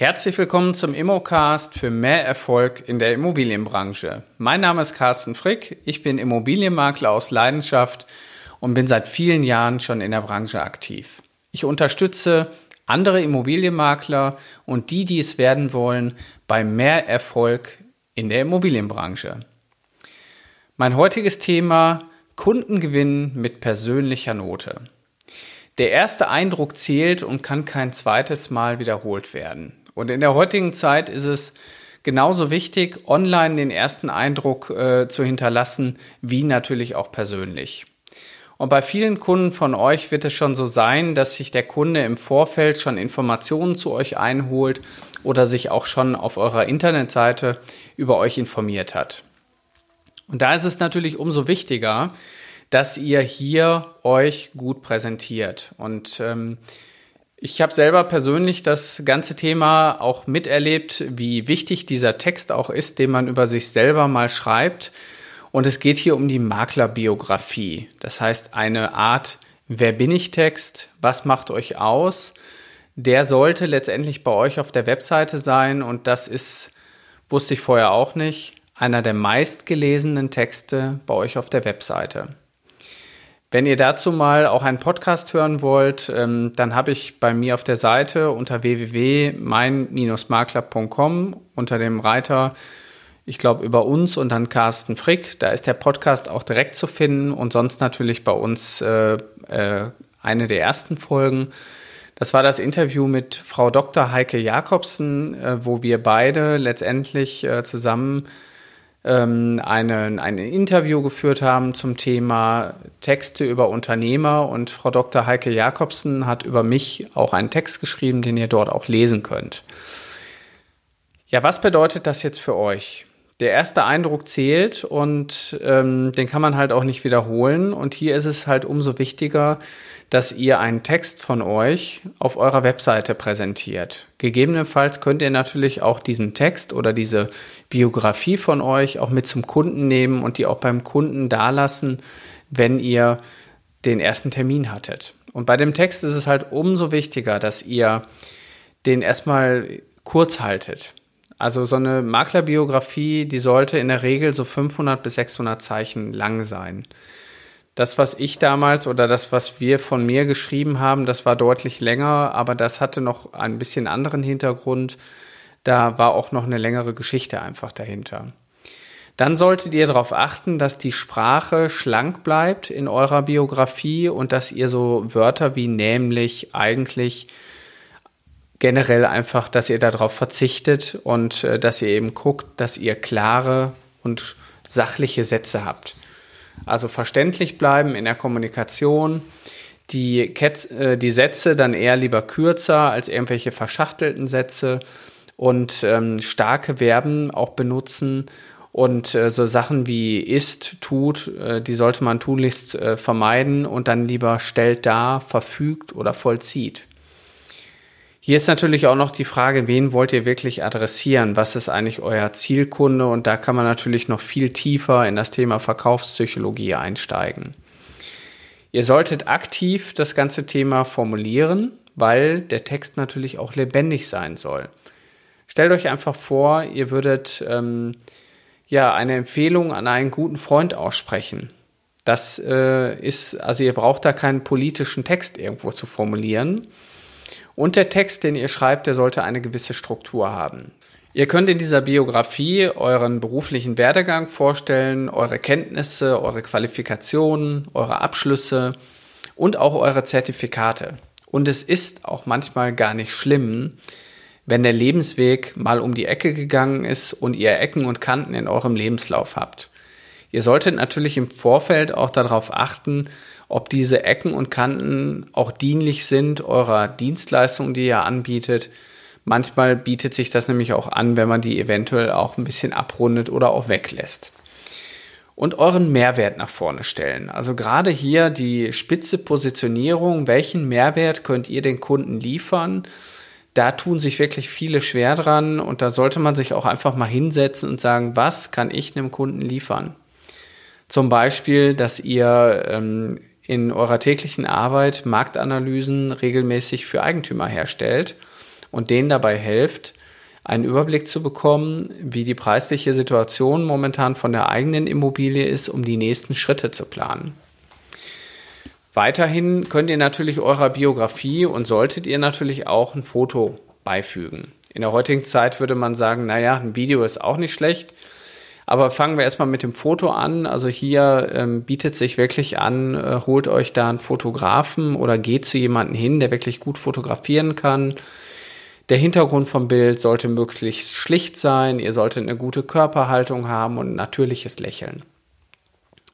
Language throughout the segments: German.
Herzlich willkommen zum Immocast für mehr Erfolg in der Immobilienbranche. Mein Name ist Carsten Frick, ich bin Immobilienmakler aus Leidenschaft und bin seit vielen Jahren schon in der Branche aktiv. Ich unterstütze andere Immobilienmakler und die, die es werden wollen, bei mehr Erfolg in der Immobilienbranche. Mein heutiges Thema Kundengewinn mit persönlicher Note. Der erste Eindruck zählt und kann kein zweites Mal wiederholt werden. Und in der heutigen Zeit ist es genauso wichtig, online den ersten Eindruck äh, zu hinterlassen, wie natürlich auch persönlich. Und bei vielen Kunden von euch wird es schon so sein, dass sich der Kunde im Vorfeld schon Informationen zu euch einholt oder sich auch schon auf eurer Internetseite über euch informiert hat. Und da ist es natürlich umso wichtiger, dass ihr hier euch gut präsentiert. Und ähm, ich habe selber persönlich das ganze Thema auch miterlebt, wie wichtig dieser Text auch ist, den man über sich selber mal schreibt. Und es geht hier um die Maklerbiografie. Das heißt, eine Art Wer bin ich Text? Was macht euch aus? Der sollte letztendlich bei euch auf der Webseite sein und das ist, wusste ich vorher auch nicht, einer der meistgelesenen Texte bei euch auf der Webseite. Wenn ihr dazu mal auch einen Podcast hören wollt, ähm, dann habe ich bei mir auf der Seite unter www.mein-makler.com unter dem Reiter, ich glaube, über uns und dann Carsten Frick, da ist der Podcast auch direkt zu finden und sonst natürlich bei uns äh, äh, eine der ersten Folgen. Das war das Interview mit Frau Dr. Heike Jakobsen, äh, wo wir beide letztendlich zusammen ähm, eine, ein Interview geführt haben zum Thema Texte über Unternehmer und Frau Dr. Heike Jakobsen hat über mich auch einen Text geschrieben, den ihr dort auch lesen könnt. Ja, was bedeutet das jetzt für euch? Der erste Eindruck zählt und ähm, den kann man halt auch nicht wiederholen. Und hier ist es halt umso wichtiger, dass ihr einen Text von euch auf eurer Webseite präsentiert. Gegebenenfalls könnt ihr natürlich auch diesen Text oder diese Biografie von euch auch mit zum Kunden nehmen und die auch beim Kunden dalassen, wenn ihr den ersten Termin hattet. Und bei dem Text ist es halt umso wichtiger, dass ihr den erstmal kurz haltet. Also so eine Maklerbiografie, die sollte in der Regel so 500 bis 600 Zeichen lang sein. Das, was ich damals oder das, was wir von mir geschrieben haben, das war deutlich länger, aber das hatte noch ein bisschen anderen Hintergrund. Da war auch noch eine längere Geschichte einfach dahinter. Dann solltet ihr darauf achten, dass die Sprache schlank bleibt in eurer Biografie und dass ihr so Wörter wie nämlich, eigentlich, generell einfach, dass ihr darauf verzichtet und äh, dass ihr eben guckt, dass ihr klare und sachliche Sätze habt. Also verständlich bleiben in der Kommunikation, die, Ketz, äh, die Sätze dann eher lieber kürzer als irgendwelche verschachtelten Sätze und ähm, starke Verben auch benutzen und äh, so Sachen wie ist, tut, äh, die sollte man tunlichst äh, vermeiden und dann lieber stellt dar, verfügt oder vollzieht. Hier ist natürlich auch noch die Frage, wen wollt ihr wirklich adressieren? Was ist eigentlich euer Zielkunde? Und da kann man natürlich noch viel tiefer in das Thema Verkaufspsychologie einsteigen. Ihr solltet aktiv das ganze Thema formulieren, weil der Text natürlich auch lebendig sein soll. Stellt euch einfach vor, ihr würdet ähm, ja eine Empfehlung an einen guten Freund aussprechen. Das äh, ist, also ihr braucht da keinen politischen Text irgendwo zu formulieren, und der Text, den ihr schreibt, der sollte eine gewisse Struktur haben. Ihr könnt in dieser Biografie euren beruflichen Werdegang vorstellen, eure Kenntnisse, eure Qualifikationen, eure Abschlüsse und auch eure Zertifikate. Und es ist auch manchmal gar nicht schlimm, wenn der Lebensweg mal um die Ecke gegangen ist und ihr Ecken und Kanten in eurem Lebenslauf habt. Ihr solltet natürlich im Vorfeld auch darauf achten, ob diese Ecken und Kanten auch dienlich sind eurer Dienstleistung, die ihr anbietet. Manchmal bietet sich das nämlich auch an, wenn man die eventuell auch ein bisschen abrundet oder auch weglässt. Und euren Mehrwert nach vorne stellen. Also gerade hier die spitze Positionierung. Welchen Mehrwert könnt ihr den Kunden liefern? Da tun sich wirklich viele schwer dran und da sollte man sich auch einfach mal hinsetzen und sagen, was kann ich einem Kunden liefern? Zum Beispiel, dass ihr ähm, in eurer täglichen Arbeit Marktanalysen regelmäßig für Eigentümer herstellt und denen dabei helft, einen Überblick zu bekommen, wie die preisliche Situation momentan von der eigenen Immobilie ist, um die nächsten Schritte zu planen. Weiterhin könnt ihr natürlich eurer Biografie und solltet ihr natürlich auch ein Foto beifügen. In der heutigen Zeit würde man sagen, naja, ein Video ist auch nicht schlecht. Aber fangen wir erstmal mit dem Foto an. Also hier ähm, bietet sich wirklich an, äh, holt euch da einen Fotografen oder geht zu jemandem hin, der wirklich gut fotografieren kann. Der Hintergrund vom Bild sollte möglichst schlicht sein. Ihr solltet eine gute Körperhaltung haben und ein natürliches Lächeln.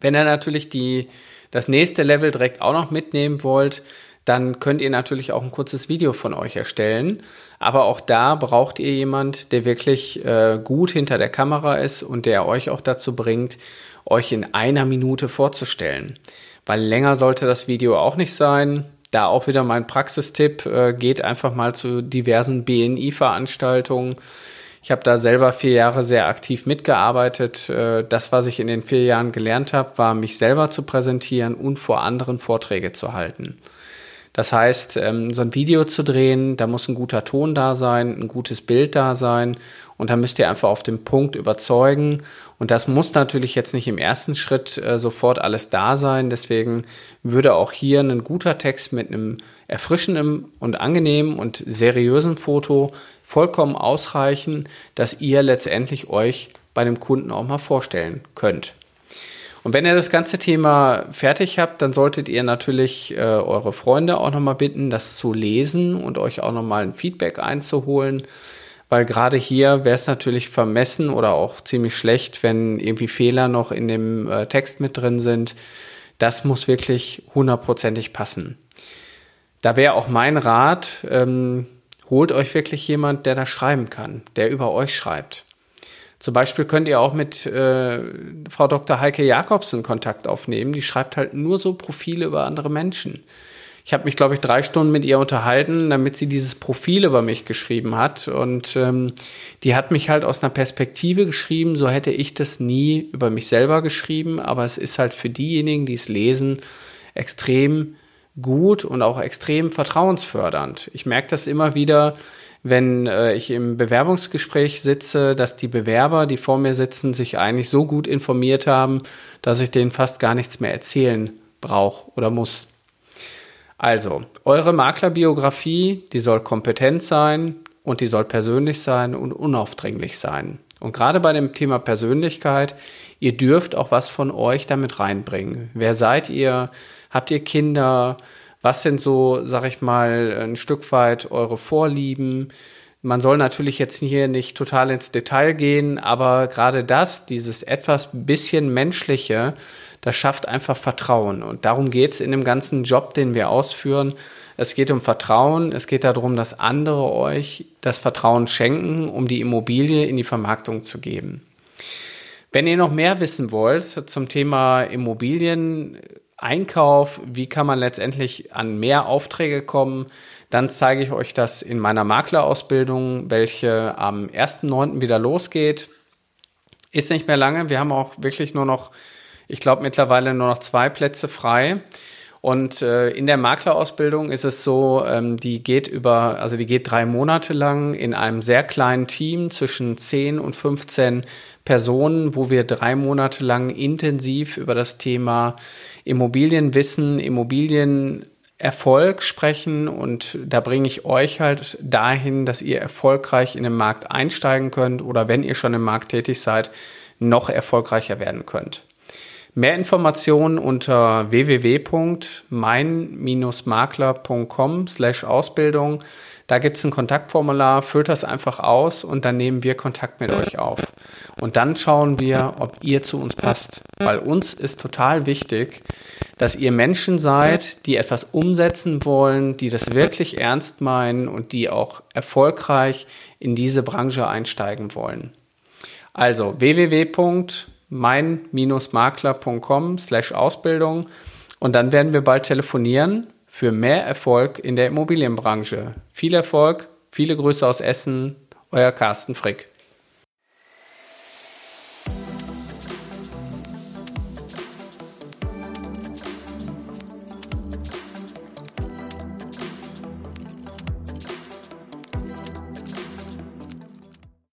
Wenn ihr natürlich die, das nächste Level direkt auch noch mitnehmen wollt, dann könnt ihr natürlich auch ein kurzes Video von euch erstellen. Aber auch da braucht ihr jemand, der wirklich äh, gut hinter der Kamera ist und der euch auch dazu bringt, euch in einer Minute vorzustellen. Weil länger sollte das Video auch nicht sein. Da auch wieder mein Praxistipp, äh, geht einfach mal zu diversen BNI-Veranstaltungen. Ich habe da selber vier Jahre sehr aktiv mitgearbeitet. Äh, das, was ich in den vier Jahren gelernt habe, war, mich selber zu präsentieren und vor anderen Vorträge zu halten. Das heißt, ähm, so ein Video zu drehen, da muss ein guter Ton da sein, ein gutes Bild da sein und da müsst ihr einfach auf den Punkt überzeugen. Und das muss natürlich jetzt nicht im ersten Schritt äh, sofort alles da sein. Deswegen würde auch hier ein guter Text mit einem erfrischenden und angenehmen und seriösen Foto vollkommen ausreichen, dass ihr letztendlich euch bei dem Kunden auch mal vorstellen könnt. Und wenn ihr das ganze Thema fertig habt, dann solltet ihr natürlich äh, eure Freunde auch nochmal bitten, das zu lesen und euch auch nochmal ein Feedback einzuholen. Weil gerade hier wäre es natürlich vermessen oder auch ziemlich schlecht, wenn irgendwie Fehler noch in dem äh, Text mit drin sind. Das muss wirklich hundertprozentig passen. Da wäre auch mein Rat, ähm, holt euch wirklich jemand, der da schreiben kann, der über euch schreibt. Zum Beispiel könnt ihr auch mit äh, Frau Dr. Heike Jakobsen Kontakt aufnehmen. Die schreibt halt nur so Profile über andere Menschen. Ich habe mich, glaube ich, drei Stunden mit ihr unterhalten, damit sie dieses Profil über mich geschrieben hat. Und ähm, die hat mich halt aus einer Perspektive geschrieben, so hätte ich das nie über mich selber geschrieben. Aber es ist halt für diejenigen, die es lesen, extrem gut und auch extrem vertrauensfördernd. Ich merke das immer wieder, wenn äh, ich im Bewerbungsgespräch sitze, dass die Bewerber, die vor mir sitzen, sich eigentlich so gut informiert haben, dass ich denen fast gar nichts mehr erzählen brauche oder muss. Also, eure Maklerbiografie, die soll kompetent sein und die soll persönlich sein und unaufdringlich sein. Und gerade bei dem Thema Persönlichkeit, ihr dürft auch was von euch damit reinbringen. Wer seid ihr? Habt ihr Kinder? Was sind so, sag ich mal, ein Stück weit eure Vorlieben? Man soll natürlich jetzt hier nicht total ins Detail gehen, aber gerade das, dieses etwas bisschen menschliche, das schafft einfach Vertrauen. Und darum geht's in dem ganzen Job, den wir ausführen. Es geht um Vertrauen. Es geht darum, dass andere euch das Vertrauen schenken, um die Immobilie in die Vermarktung zu geben. Wenn ihr noch mehr wissen wollt zum Thema Immobilien, Einkauf, wie kann man letztendlich an mehr Aufträge kommen, dann zeige ich euch das in meiner Maklerausbildung, welche am 1.9. wieder losgeht. Ist nicht mehr lange. Wir haben auch wirklich nur noch, ich glaube mittlerweile nur noch zwei Plätze frei. Und äh, in der Maklerausbildung ist es so, ähm, die geht über, also die geht drei Monate lang in einem sehr kleinen Team zwischen 10 und 15 Personen, wo wir drei Monate lang intensiv über das Thema Immobilienwissen, Immobilienerfolg sprechen und da bringe ich euch halt dahin, dass ihr erfolgreich in den Markt einsteigen könnt oder wenn ihr schon im Markt tätig seid, noch erfolgreicher werden könnt. Mehr Informationen unter www.mein-makler.com slash Ausbildung. Da gibt es ein Kontaktformular, füllt das einfach aus und dann nehmen wir Kontakt mit euch auf. Und dann schauen wir, ob ihr zu uns passt. Weil uns ist total wichtig, dass ihr Menschen seid, die etwas umsetzen wollen, die das wirklich ernst meinen und die auch erfolgreich in diese Branche einsteigen wollen. Also www.mein-makler.com slash Ausbildung und dann werden wir bald telefonieren für mehr Erfolg in der Immobilienbranche. Viel Erfolg, viele Grüße aus Essen, euer Carsten Frick.